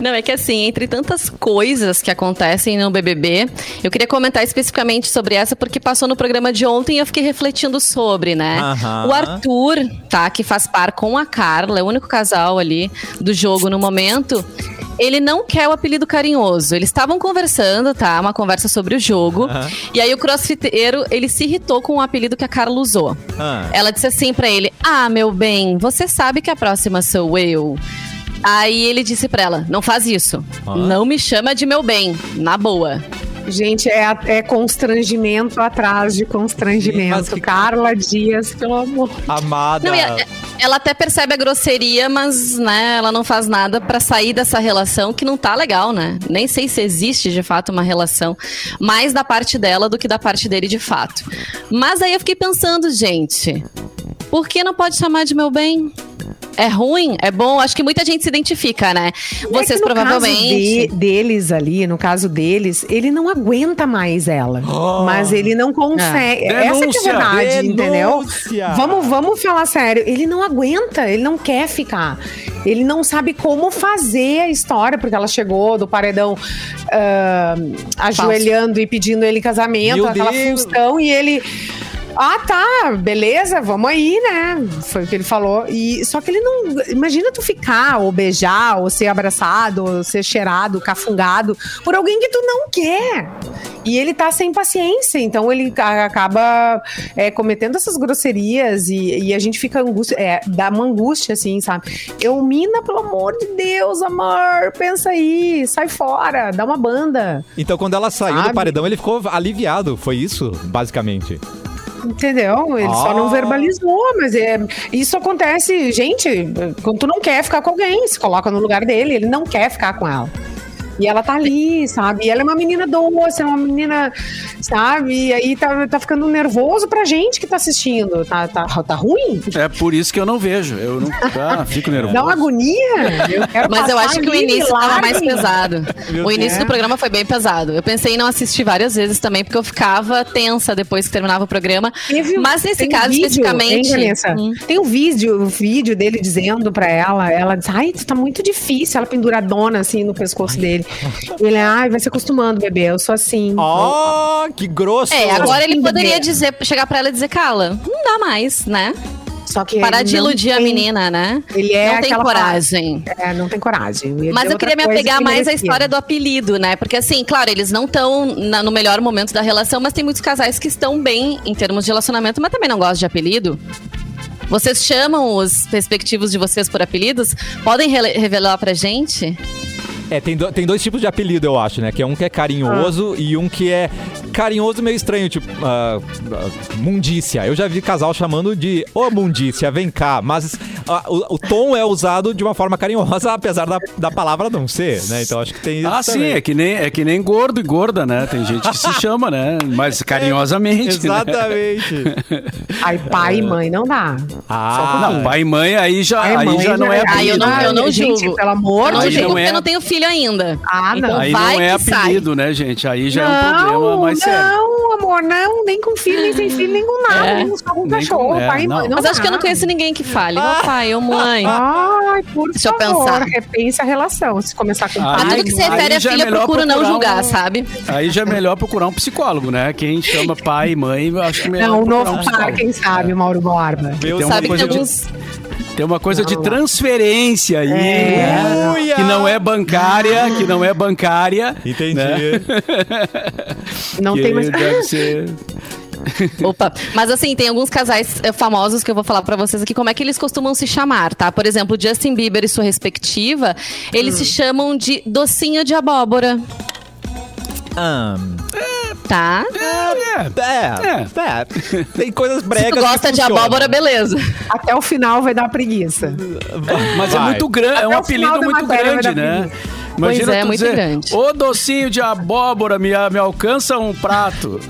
Não, é que assim, entre tantas coisas que acontecem no BBB, eu queria comentar especificamente sobre essa porque passou no programa de ontem e eu fiquei refletindo sobre, né? Aham. O Arthur, tá, que faz par com a Carla, é o único casal ali do jogo no momento. Ele não quer o apelido carinhoso. Eles estavam conversando, tá? Uma conversa sobre o jogo. Aham. E aí o crossfiteiro, ele se irritou com o apelido que a Carla usou. Ah. Ela disse assim pra ele: Ah, meu bem, você sabe que a próxima sou eu. Aí ele disse pra ela: Não faz isso. Ah. Não me chama de meu bem, na boa. Gente, é, é constrangimento atrás de constrangimento. Que- Carla Dias, pelo amor. Amada. Não, a- ela até percebe a grosseria, mas né, ela não faz nada pra sair dessa relação que não tá legal, né? Nem sei se existe de fato uma relação mais da parte dela do que da parte dele de fato. Mas aí eu fiquei pensando, gente, por que não pode chamar de meu bem? É ruim? É bom? Acho que muita gente se identifica, né? Vocês É que no provavelmente. Caso de- deles ali, no caso deles, ele não aguenta mais ela. Mas ele não consegue. Essa que é a Denúncia! verdade, entendeu? Denúncia! Vamos, vamos falar sério. Ele não aguenta, ele não quer ficar. Ele não sabe como fazer a história, porque ela chegou do paredão ah, ajoelhando e pedindo ele casamento, Meu aquela Deus! função, e ele. Ah, tá, beleza, vamos aí, né? Foi o que ele falou. E só que ele não. Imagina tu ficar, ou beijar, ou ser abraçado, ou ser cheirado, cafungado por alguém que tu não quer. E ele tá sem paciência, então ele acaba é, cometendo essas grosserias e, e a gente fica angústia, é, dá uma angústia, assim, sabe? Eu, mina, pelo amor de Deus, amor, pensa aí, sai fora, dá uma banda. Então, quando ela saiu do Sabe? paredão, ele ficou aliviado. Foi isso, basicamente. Entendeu? Ele só Ah. não verbalizou, mas é, isso acontece, gente, quando tu não quer ficar com alguém, se coloca no lugar dele, ele não quer ficar com ela. E ela tá ali, sabe? E ela é uma menina doce, é uma menina, sabe? E aí tá, tá ficando nervoso pra gente que tá assistindo. Tá, tá, tá ruim? É por isso que eu não vejo. Eu não ah, fico nervoso. Dá uma agonia? Eu quero Mas eu acho que o início tava mais pesado. O início do programa foi bem pesado. Eu pensei em não assistir várias vezes também, porque eu ficava tensa depois que terminava o programa. Teve- Mas nesse tem um caso, vídeo, especificamente. hein? Hum. Tem um vídeo, o vídeo dele dizendo pra ela, ela diz, ai, tu tá muito difícil, ela penduradona assim no pescoço dele. Ele, ai, vai se acostumando, bebê, eu sou assim. Ó, que grosso! É, agora ele poderia bebê. dizer, chegar pra ela e dizer, Cala, não dá mais, né? Só que Parar ele de iludir a tem- menina, né? Ele é não tem aquela coragem. É, não tem coragem. Mas dizer eu queria me apegar que mais à história do apelido, né? Porque assim, claro, eles não estão no melhor momento da relação, mas tem muitos casais que estão bem em termos de relacionamento, mas também não gostam de apelido. Vocês chamam os perspectivos de vocês por apelidos? Podem rele- revelar pra gente? É, tem, do- tem dois tipos de apelido, eu acho, né? Que é um que é carinhoso e um que é carinhoso meio estranho, tipo, ah, ah, mundícia. Eu já vi casal chamando de ô mundícia, vem cá. Mas ah, o, o tom é usado de uma forma carinhosa, apesar da, da palavra não ser, né? Então acho que tem isso Ah, sim, também. é que, nem, é que nem gordo e gorda, né? Tem gente que se chama, né? Mas carinhosamente. né? Exatamente. Ai, pai e mãe não dá. Ah, Não, pai e mãe aí já, Pai aí mãe já não é Ah, eu não- né? eu não Gente, julgo. pelo amor Aí de porque é- eu não tenho filho ainda. Ah, não. Então Aí vai não é que sai. apelido, né, gente? Aí já é um não, problema mais sério. não, amor, não, nem com filho, nem sem filho, nem com nada, É. nem só com cachorro, com- é, pai não. mãe. Não Mas acho que eu não conheço ninguém que fale. Ô pai, ô mãe. Ai, por Deixa eu favor, pensar. repense a relação. Se começar com Ah, A pai, tudo que se refere a é filha, melhor procuro não julgar, um- sabe? Aí já é melhor procurar um psicólogo, né? Quem chama pai e mãe, eu acho que é melhor não, o novo um pai, quem sabe, Mauro Borba. Sabe que tem. Tem uma coisa de transferência aí, né? Uia! Que não é bancária, que não é bancária. Entendi. né? Não que tem mais. deve ser... Opa. Mas assim, tem alguns casais eh, famosos que eu vou falar pra vocês aqui como é que eles costumam se chamar, tá? Por exemplo, Justin Bieber e sua respectiva, eles Hum. se chamam de docinho de abóbora, Ah, tá? É. é, é. Tem coisas Se bregas tu gosta que de abóbora, beleza. Até o final vai dar preguiça. Mas é muito grande, é um apelido muito grande, né? preguiça. Pois é, tu muito dizer, grande. Ô docinho de abóbora, me, me alcança um prato.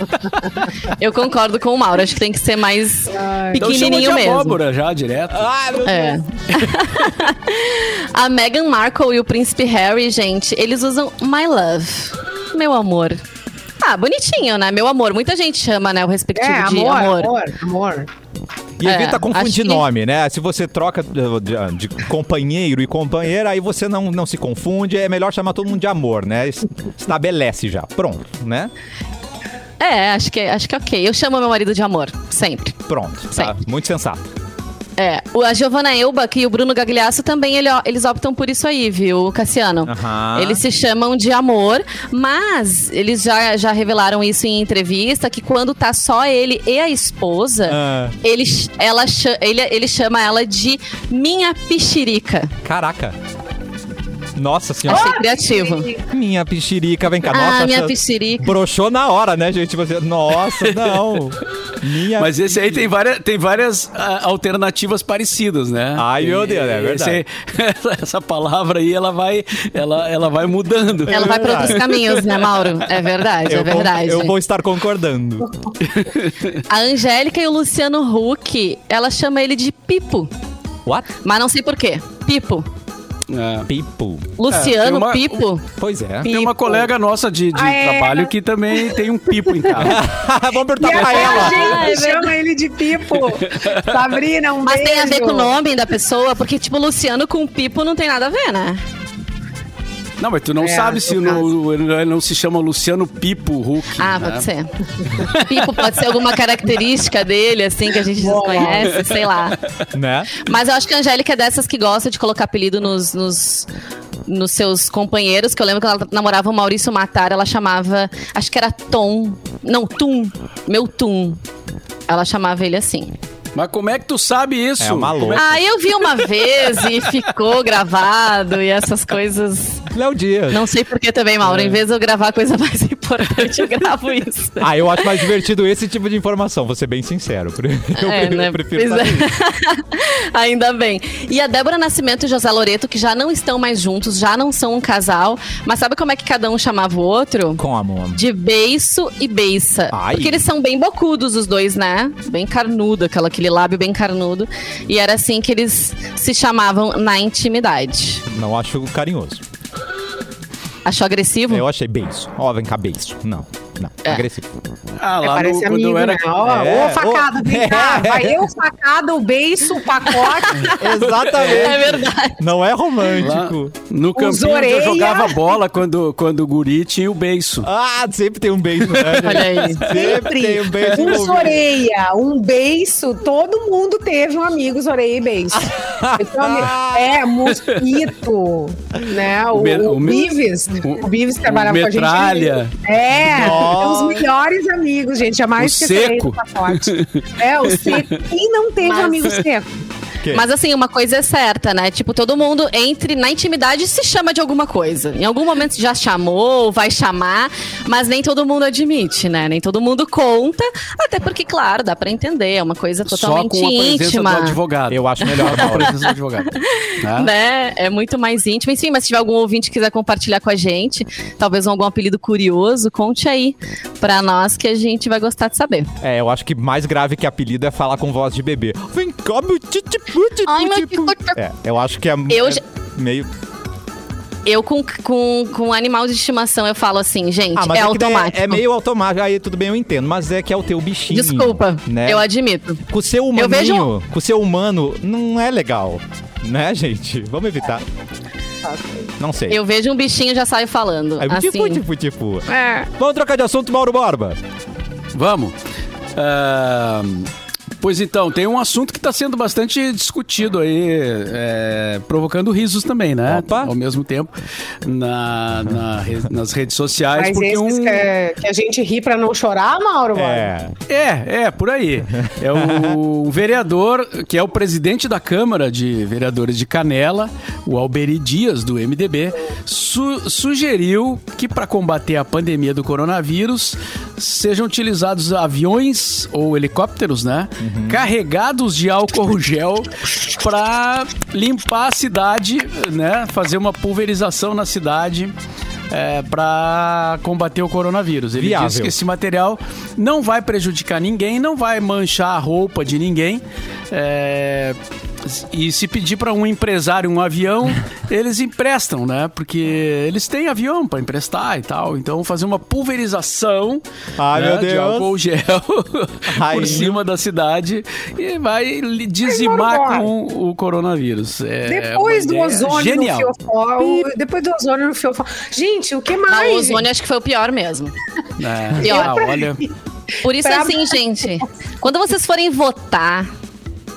Eu concordo com o Mauro, acho que tem que ser mais Então chama pequenininho de mesmo. abóbora já, direto. Ah, meu É. A Meghan Markle e o príncipe Harry, gente, eles usam My Love. Meu amor. Ah, bonitinho, né? Meu amor. Muita gente chama, né? O respectivo É, de amor, amor. amor, amor. E É, evita confundir acho que- nome, né? Se você troca de, de- de companheiro e companheira, aí você não, não se confunde. É melhor chamar todo mundo de amor, né? Es- Estabelece já. Pronto, né? É, acho que, acho que é ok. Eu chamo meu marido de amor, sempre. Pronto. Tá? Sempre. Muito sensato. É, o- a Giovanna Elbach e o Bruno Gagliasso também, ele- eles optam por isso aí, viu, Cassiano? Aham. Eles se chamam de amor, mas eles já, já revelaram isso em entrevista, que quando tá só ele e a esposa, Ah. ele, ela, ele, ele chama ela de minha pichirica. Caraca. Nossa senhora. Achei criativo. Minha pichirica, vem cá. Ah, Nossa, minha pichirica. Broxou na hora, né, gente? Você, nossa, não. Minha Mas esse aí tem várias, tem várias ah, alternativas parecidas, né? Ai, meu Deus, é verdade. Aí- essa palavra aí, ela vai, ela, ela vai mudando. Ela vai para outros caminhos, né, Mauro? É verdade, eu é vou- verdade. eu vou estar concordando. A Angélica e o Luciano Huck, ela chama ele de Pipo. What? Mas não sei por quê. Pipo. É. People. Luciano tem uma- Pipo. Pois é. Tem uma colega nossa de, de Ah, é? trabalho que também tem um pipo em casa. Vamos perguntar pra a ela. Ah, é gente chama ele de Pipo. Sabrina, um Mas beijo. tem a ver com o nome da pessoa, porque, tipo, Luciano com Pipo não tem nada a ver, né? Não, mas tu não É, sabe se no ele não se chama Luciano Pipo Huck. Ah, né? pode ser. Pipo pode ser alguma característica dele, assim, que a gente desconhece, sei lá. Né? Mas eu acho que a Angélica é dessas que gosta de colocar apelido nos, nos, nos seus companheiros, que eu lembro que ela namorava o Maurício Matar, ela chamava, acho que era Tom, não, Tum, meu Tum. Ela chamava ele assim. Mas como é que tu sabe isso? É uma louca. Ah, eu vi uma vez e ficou gravado e essas coisas. Léo Dias. Não sei por que também, Mauro. É. Em vez de eu gravar coisa mais importante, eu gravo isso. Ah, eu acho mais divertido esse tipo de informação, vou ser bem sincero. Eu, É, eu né? prefiro Pois saber. é. Ainda bem. E a Débora Nascimento e José Loreto, que já não estão mais juntos, já não são um casal. Mas sabe como é que cada um chamava o outro? Como? De beiço e beiça. Ai. Porque eles são bem bocudos, os dois, né? Bem carnudo, aquela, aquele lábio bem carnudo. E era assim que eles se chamavam na intimidade. Não acho carinhoso. Achou agressivo? Eu achei beijo. Ó, vem cá, beijo. Não, não. É. Agressivo. Ah, É, lá parece no, quando amigo, eu era... né? Ó, É, ô, facada, ô. vem cá. Vai eu, facada, o beiço, o pacote. Exatamente. É verdade. Não é Lá romântico. no Os campinho eu jogava bola quando, quando o guri tinha o beiço. Ah, sempre tem um beijo, né? Olha aí. Sempre tem um beijo Um. Zoreia, um beiço. Todo mundo teve um amigo Zoreia e beiço. Então, é, mosquito, né? O, O o o Bives. o- O Bives o trabalhava com a gente. metralha. É, Nossa. São os melhores amigos, gente. Jamais O esquecerei seco. É, o seco. Quem não teve Mas- amigo seco? Que? Mas assim, uma coisa é certa, né? Tipo, todo mundo entre na intimidade se chama de alguma coisa. Em algum momento já chamou, vai chamar, mas nem todo mundo admite, né? Nem todo mundo conta, até porque, claro, dá pra entender, é uma coisa Só totalmente com a presença íntima. do advogado. Eu acho melhor, Só com a presença do advogado. Né? Né? É muito mais íntimo. Enfim, mas se tiver algum ouvinte que quiser compartilhar com a gente, talvez algum apelido curioso, conte aí pra nós que a gente vai gostar de saber. É, eu acho que mais grave que apelido é falar com voz de bebê. Vem cá, meu titipu, Ai, meu. É, eu acho que é, Eu é já- meio... Eu, com, com, com animal de estimação, eu falo assim, gente, Ah, é é, daí automático. É, é meio automático, aí tudo bem, eu entendo. Mas é que é o teu bichinho. Desculpa, né? eu admito. Com o seu Eu vejo- com o seu humano, não é legal. Né, gente? Vamos evitar. Não sei. Eu vejo um bichinho e já saio falando. Aí, assim. tipo, tipo, tipo. É. Vamos trocar de assunto, Mauro Borba. Vamos. Ah, pois então, tem um assunto que está sendo bastante discutido aí, é, provocando risos também, né? Opa. Ao mesmo tempo, na, na nas redes sociais. Mas porque um... que, é- que a gente ri pra não chorar, Mauro? É. É, é, por aí. É o vereador, que é o presidente da Câmara de Vereadores de Canela, o Alberi Dias, do MDB, su- sugeriu que para combater a pandemia do coronavírus sejam utilizados aviões ou helicópteros, né? Carregados de álcool gel para limpar a cidade, né? Fazer uma pulverização na cidade. para combater o coronavírus. Ele Viável. disse que esse material não vai prejudicar ninguém, não vai manchar a roupa de ninguém. É, E se pedir para um empresário um avião, eles emprestam, né? Porque eles têm avião para emprestar e tal. Então, fazer uma pulverização Ai, né, meu de álcool gel Ai. por cima da cidade e vai dizimar Ai, com o coronavírus. É Depois do ozônio genial. no fiofó. Depois do ozônio no fiofó. Gente, o que Não, mais? o ozônio acho que foi o pior mesmo. É, Pior. ah, olha, Por isso, Pra- assim, gente, quando vocês forem votar,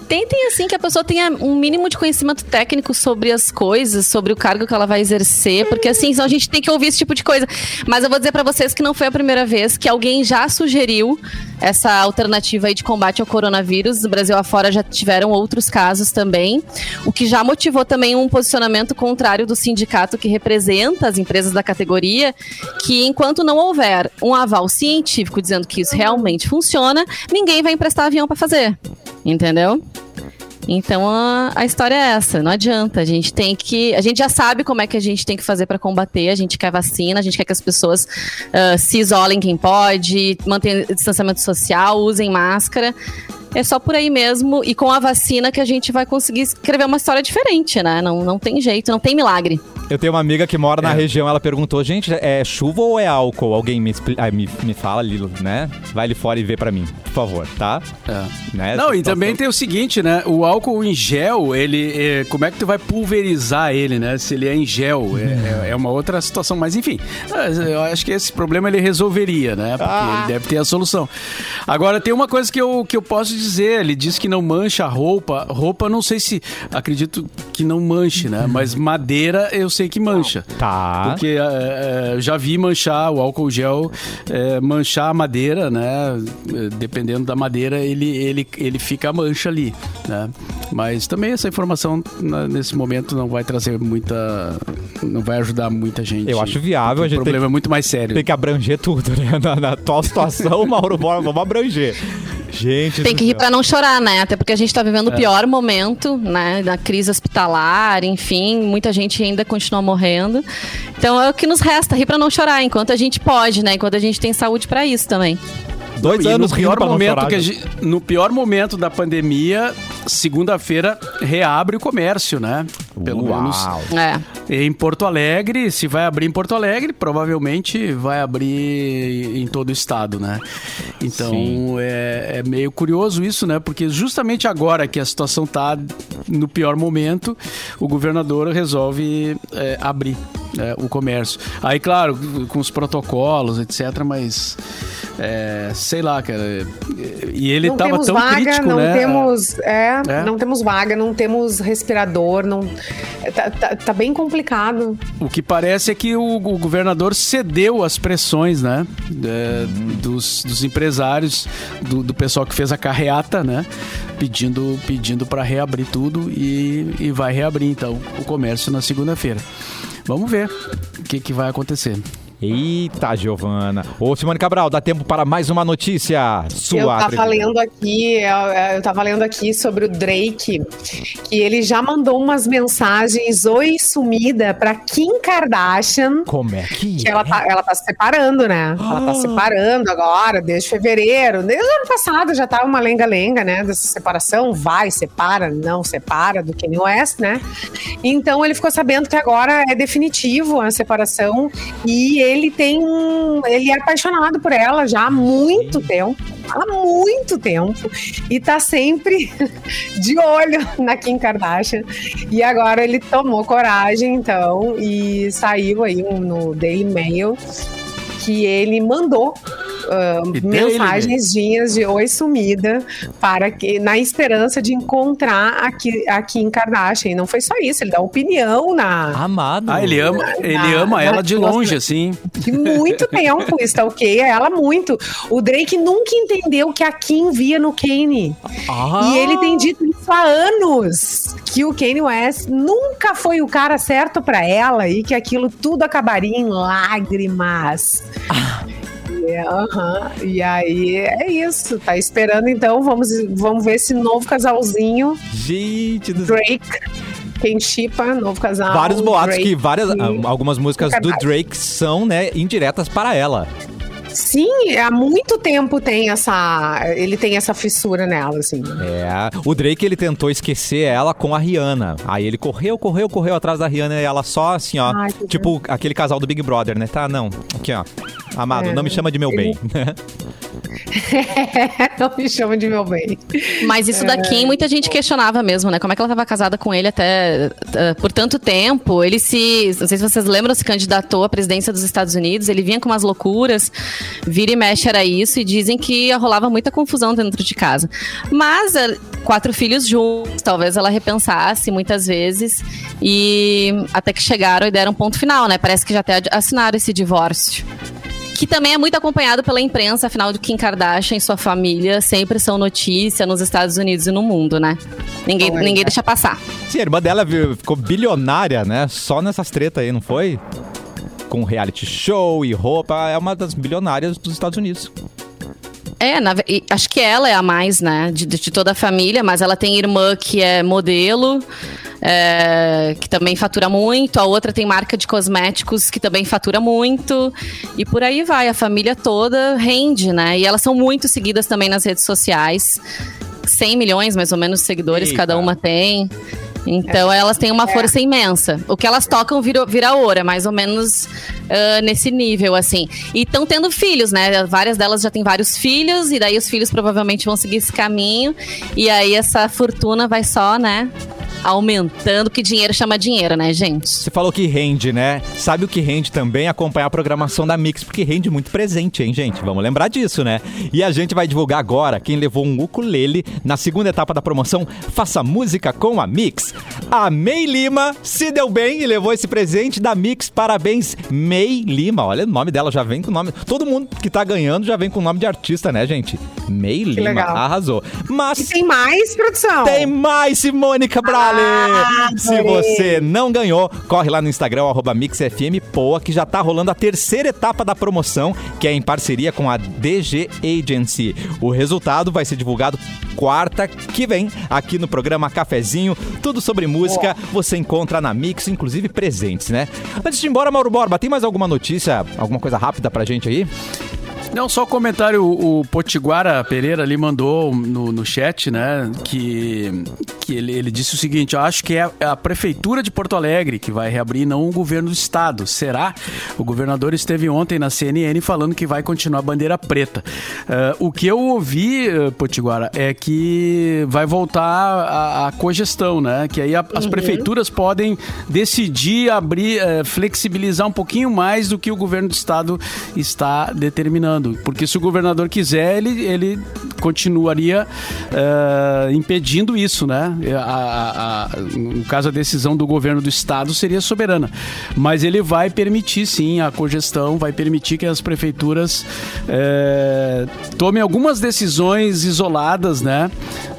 tentem assim que a pessoa tenha um mínimo de conhecimento técnico sobre as coisas, sobre o cargo que ela vai exercer, porque assim, a gente tem que ouvir esse tipo de coisa. Mas eu vou dizer para vocês que não foi a primeira vez que alguém já sugeriu essa alternativa aí de combate ao coronavírus. No Brasil afora já tiveram outros casos também, o que já motivou também um posicionamento contrário do sindicato que representa as empresas da categoria, que enquanto não houver um aval científico dizendo que isso realmente funciona, ninguém vai emprestar avião para fazer. Entendeu? Então a, a, história é essa, não adianta. A gente tem que. A gente já sabe como é que a gente tem que fazer para combater. A gente quer vacina, a gente quer que as pessoas uh, se isolem quem pode, mantenham distanciamento social, usem máscara é só por aí mesmo. E com a vacina que a gente vai conseguir escrever uma história diferente, né? Não, não tem jeito, não tem milagre. Eu tenho uma amiga que mora é. na região, ela perguntou, gente, é chuva ou é álcool? Alguém me, ah, me, me fala ali, né? Vai ali fora e vê pra mim, por favor, tá? É. Né? Não, e também tem o seguinte, né? O álcool em gel, ele. É, como é que tu vai pulverizar ele, né? Se ele é em gel. É, é, é uma outra situação. Mas enfim, eu acho que esse problema ele resolveria, né? Porque ah. ele deve ter a solução. Agora, tem uma coisa que eu, que eu posso dizer dizer, ele diz que não mancha a roupa. Roupa, não sei se. Acredito que não manche, né? Mas madeira eu sei que mancha. Tá. Porque é, já vi manchar o álcool gel, é, manchar a madeira, né? Dependendo da madeira, ele, ele, ele fica a mancha ali, né? Mas também essa informação nesse momento não vai trazer muita. não vai ajudar muita gente. Eu acho viável. A gente o problema é muito mais sério. Tem que abranger tudo, né? Na, na atual situação, Mauro, vamos abranger. Gente. Tem que rir para não chorar, né? Até porque a gente está vivendo é. o pior momento, né? Da crise hospitalar, enfim, muita gente ainda continua morrendo. Então é o que nos resta, rir para não chorar, enquanto a gente pode, né? Enquanto a gente tem saúde para isso também. Dois não, anos no pior momento que gente, no pior momento da pandemia, segunda-feira reabre o comércio, né? Pelo Uau. menos é. em Porto Alegre, se vai abrir em Porto Alegre, provavelmente vai abrir em todo o estado, né? Então é, é, meio curioso isso, né? Porque justamente agora que a situação tá no pior momento, o governador resolve é, abrir é, o comércio. Aí, claro, com os protocolos, etc., mas é, sei lá, cara. E ele não tava tão vaga, crítico, não né? Temos, é, é, não temos vaga, não temos respirador, não tá, tá, tá, bem complicado. O que parece é que o, o governador cedeu às pressões, né? É, dos, dos, empresários, do, do, pessoal que fez a carreata, né? Pedindo, pedindo para reabrir tudo e, e vai reabrir então o comércio na segunda-feira. Vamos ver o que, que vai acontecer. Eita, Giovana. Ô, Simone Cabral, dá tempo para mais uma notícia sua. Eu tava lendo aqui, eu, eu tava lendo aqui sobre o Drake, que ele já mandou umas mensagens oi sumida para Kim Kardashian. Como é que, que é? ela tá, ela tá se separando, né? Ela tá se ah. separando agora, desde fevereiro. Desde o ano passado já tava uma lenga-lenga, né? Dessa separação, vai, separa, não separa do Kanye West, né? Então ele ficou sabendo que agora é definitivo a separação e ele tem um. Ele é apaixonado por ela já há muito tempo. Há muito tempo. E tá sempre de olho na Kim Kardashian. E agora ele tomou coragem, então, e saiu aí no Daily Mail que ele mandou uh, mensagens de oi sumida para que na esperança de encontrar aqui, aqui em Kardashian. E não foi só isso, ele dá opinião na. Amado. Ah, ele ama, na, ele ama ela de longe, assim. De muito tempo, stalkeia ela muito. O Drake nunca entendeu que a Kim via no Kanye. Ah. E ele tem dito isso há anos. Que o Kanye West nunca foi o cara certo para ela e que aquilo tudo acabaria em lágrimas. Ah. Uhum. E aí é isso. Tá esperando então. Vamos, vamos ver esse novo casalzinho. Gente do Drake. Quem chipa, novo casal. Vários boatos Drake que várias, algumas músicas do Drake são, né, indiretas para ela. Sim, há muito tempo tem essa. Ele tem essa fissura nela, assim. É. O Drake, ele tentou esquecer ela com a Rihanna. Aí ele correu, correu, correu atrás da Rihanna e ela só assim, ó. Ai, tipo Deus. aquele casal do Big Brother, né? Tá, não. Aqui, ó. Amado, é, não me chama de meu ele... bem. não me chama de meu bem. Mas isso daqui é... muita gente questionava mesmo, né? Como é que ela estava casada com ele até uh, por tanto tempo? Ele se, não sei se vocês lembram, se candidatou à presidência dos Estados Unidos. Ele vinha com umas loucuras, vira e mexe era isso e dizem que rolava muita confusão dentro de casa. Mas uh, quatro filhos juntos. Talvez ela repensasse muitas vezes. E até que chegaram e deram um ponto final, né? Parece que já até assinaram esse divórcio. Que também é muito acompanhado pela imprensa, afinal do Kim Kardashian e sua família sempre são notícia nos Estados Unidos e no mundo, né? Ninguém, Não é, ninguém deixa passar. Sim, a irmã dela ficou bilionária, né? Só nessas tretas aí, não foi? Com reality show e roupa. É uma das bilionárias dos Estados Unidos. É, na acho que ela é a mais, né, de, de toda a família, mas ela tem irmã que é modelo, é, que também fatura muito, a outra tem marca de cosméticos que também fatura muito, e por aí vai, a família toda rende, né, e elas são muito seguidas também nas redes sociais, 100 milhões mais ou menos de seguidores Eita. cada uma tem. Então elas têm uma força imensa. O que elas tocam vira, vira ouro, é mais ou menos ah, nesse nível, assim. E estão tendo filhos, né? Várias delas já têm vários filhos, e daí os filhos provavelmente vão seguir esse caminho. E aí essa fortuna vai só, né? Aumentando, que dinheiro chama dinheiro, né, gente? Você falou que rende, né? Sabe o que rende também? Acompanhar a programação da Mix, porque rende muito presente, hein, gente? Vamos lembrar disso, né? E a gente vai divulgar agora quem levou um ukulele na segunda etapa da promoção Faça Música com a Mix. A May Lima se deu bem e levou esse presente da Mix. Parabéns, May Lima. Olha, o nome dela já vem com o nome. Todo mundo que tá ganhando já vem com o nome de artista, né, gente? May Lima. legal. Arrasou. Mas. E tem mais, produção? Tem mais, Simone Cabrale! Ah, Se você não ganhou, corre lá no Instagram, arroba MixFMPoa, que já tá rolando a terceira etapa da promoção, que é em parceria com a DG Agency. O resultado vai ser divulgado quarta que vem, aqui no programa Cafezinho. Tudo sobre música você encontra na Mix, inclusive presentes, né? Antes de ir embora, Mauro Borba, tem mais alguma notícia, alguma coisa rápida pra gente aí? Não, só um comentário, o, o Potiguara Pereira ali mandou no, no chat, né, que, que ele, ele disse o seguinte, eu acho que é a Prefeitura de Porto Alegre que vai reabrir, não o governo do estado. Será? O governador esteve ontem na CNN falando que vai continuar a bandeira preta. Ah, o que eu ouvi, eh, Potiguara, é que vai voltar a, a cogestão, né, que aí a- as prefeituras podem decidir abrir, eh, flexibilizar um pouquinho mais do que o governo do estado está determinando. Porque se o governador quiser, ele, ele continuaria eh, impedindo isso, né? A- a- a- no caso, a decisão do governo do estado seria soberana. Mas ele vai permitir, sim, a cogestão, vai permitir que as prefeituras eh, tomem algumas decisões isoladas, né?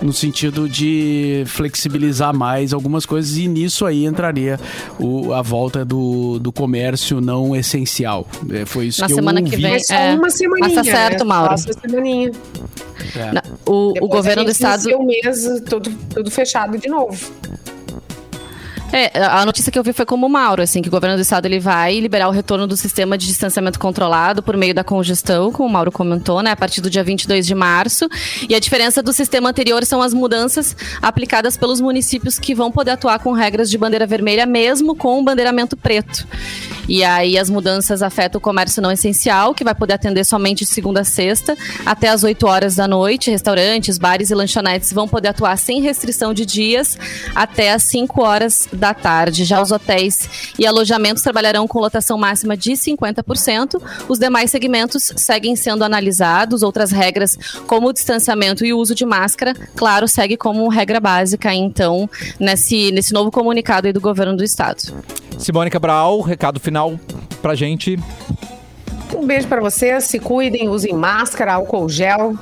No sentido de flexibilizar mais algumas coisas e nisso aí entraria o- a volta do, do comércio não essencial. É, foi isso Na que semana eu que ouvi. vem. É só É, uma semaninha. tá certo, né? Mauro. Só essa semaninha. É. Na- O, o governo a do estado. o mês tudo, tudo fechado de novo. É, a notícia que eu vi foi como o Mauro, assim, que o governo do estado ele vai liberar o retorno do sistema de distanciamento controlado por meio da congestão, como o Mauro comentou, né, a partir do dia 22 de março. E a diferença do sistema anterior são as mudanças aplicadas pelos municípios que vão poder atuar com regras de bandeira vermelha, mesmo com o bandeiramento preto. E aí as mudanças afetam o comércio não essencial, que vai poder atender somente de segunda a sexta, até às 8 horas da noite. Restaurantes, bares e lanchonetes vão poder atuar sem restrição de dias até às 5 horas da tarde. Já os hotéis e alojamentos trabalharão com lotação máxima de 50%. Os demais segmentos seguem sendo analisados. Outras regras, como o distanciamento e o uso de máscara, claro, segue como regra básica, então, nesse, nesse novo comunicado aí do governo do estado. Simone Cabral, recado final pra gente. Um beijo pra vocês, se cuidem, usem máscara, álcool gel.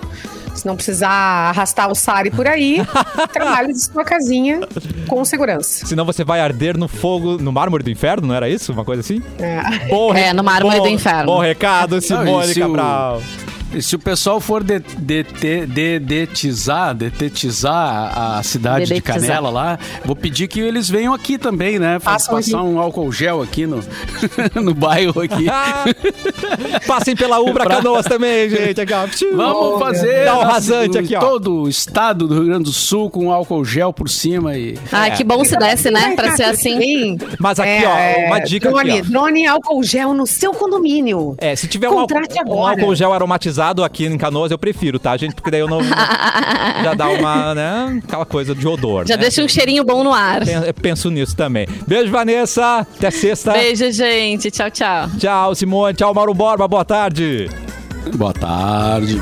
Se não precisar arrastar o Sari por aí, trabalhe de sua casinha com segurança. Senão você vai arder no fogo, no mármore do inferno, não era isso? Uma coisa assim? É. Bom É, no mármore bom- do inferno. Bom recado, Simone e se o- Cabral. E se o pessoal for de- dete- dedetizar, detetizar a, a cidade de Dedetizar. Canela lá, vou pedir que eles venham aqui também, né? Fa- Façam Passar um álcool gel aqui no, no bairro aqui. Ah, Passem pela Ubra Pra- Canoas também, gente. Aqui. Vamos fazer Dá um rasante aqui, ó. todo o estado do Rio Grande do Sul com álcool gel por cima e Ai, que bom se desse, né? Pra ser assim. Sim. Mas aqui, É, ó, uma dica drone, aqui, ó. drone álcool gel no seu condomínio. É, se tiver um, álcool- um álcool gel aromatizado aqui em Canoas, eu prefiro, tá, gente? Porque daí eu não. já dá uma, né? Aquela coisa de odor. Já né? deixa um cheirinho bom no ar. Eu Penso nisso também. Beijo, Vanessa. Até sexta. Beijo, gente. Tchau, tchau. Tchau, Simone. Tchau, Mauro Borba. Boa tarde. boa tarde.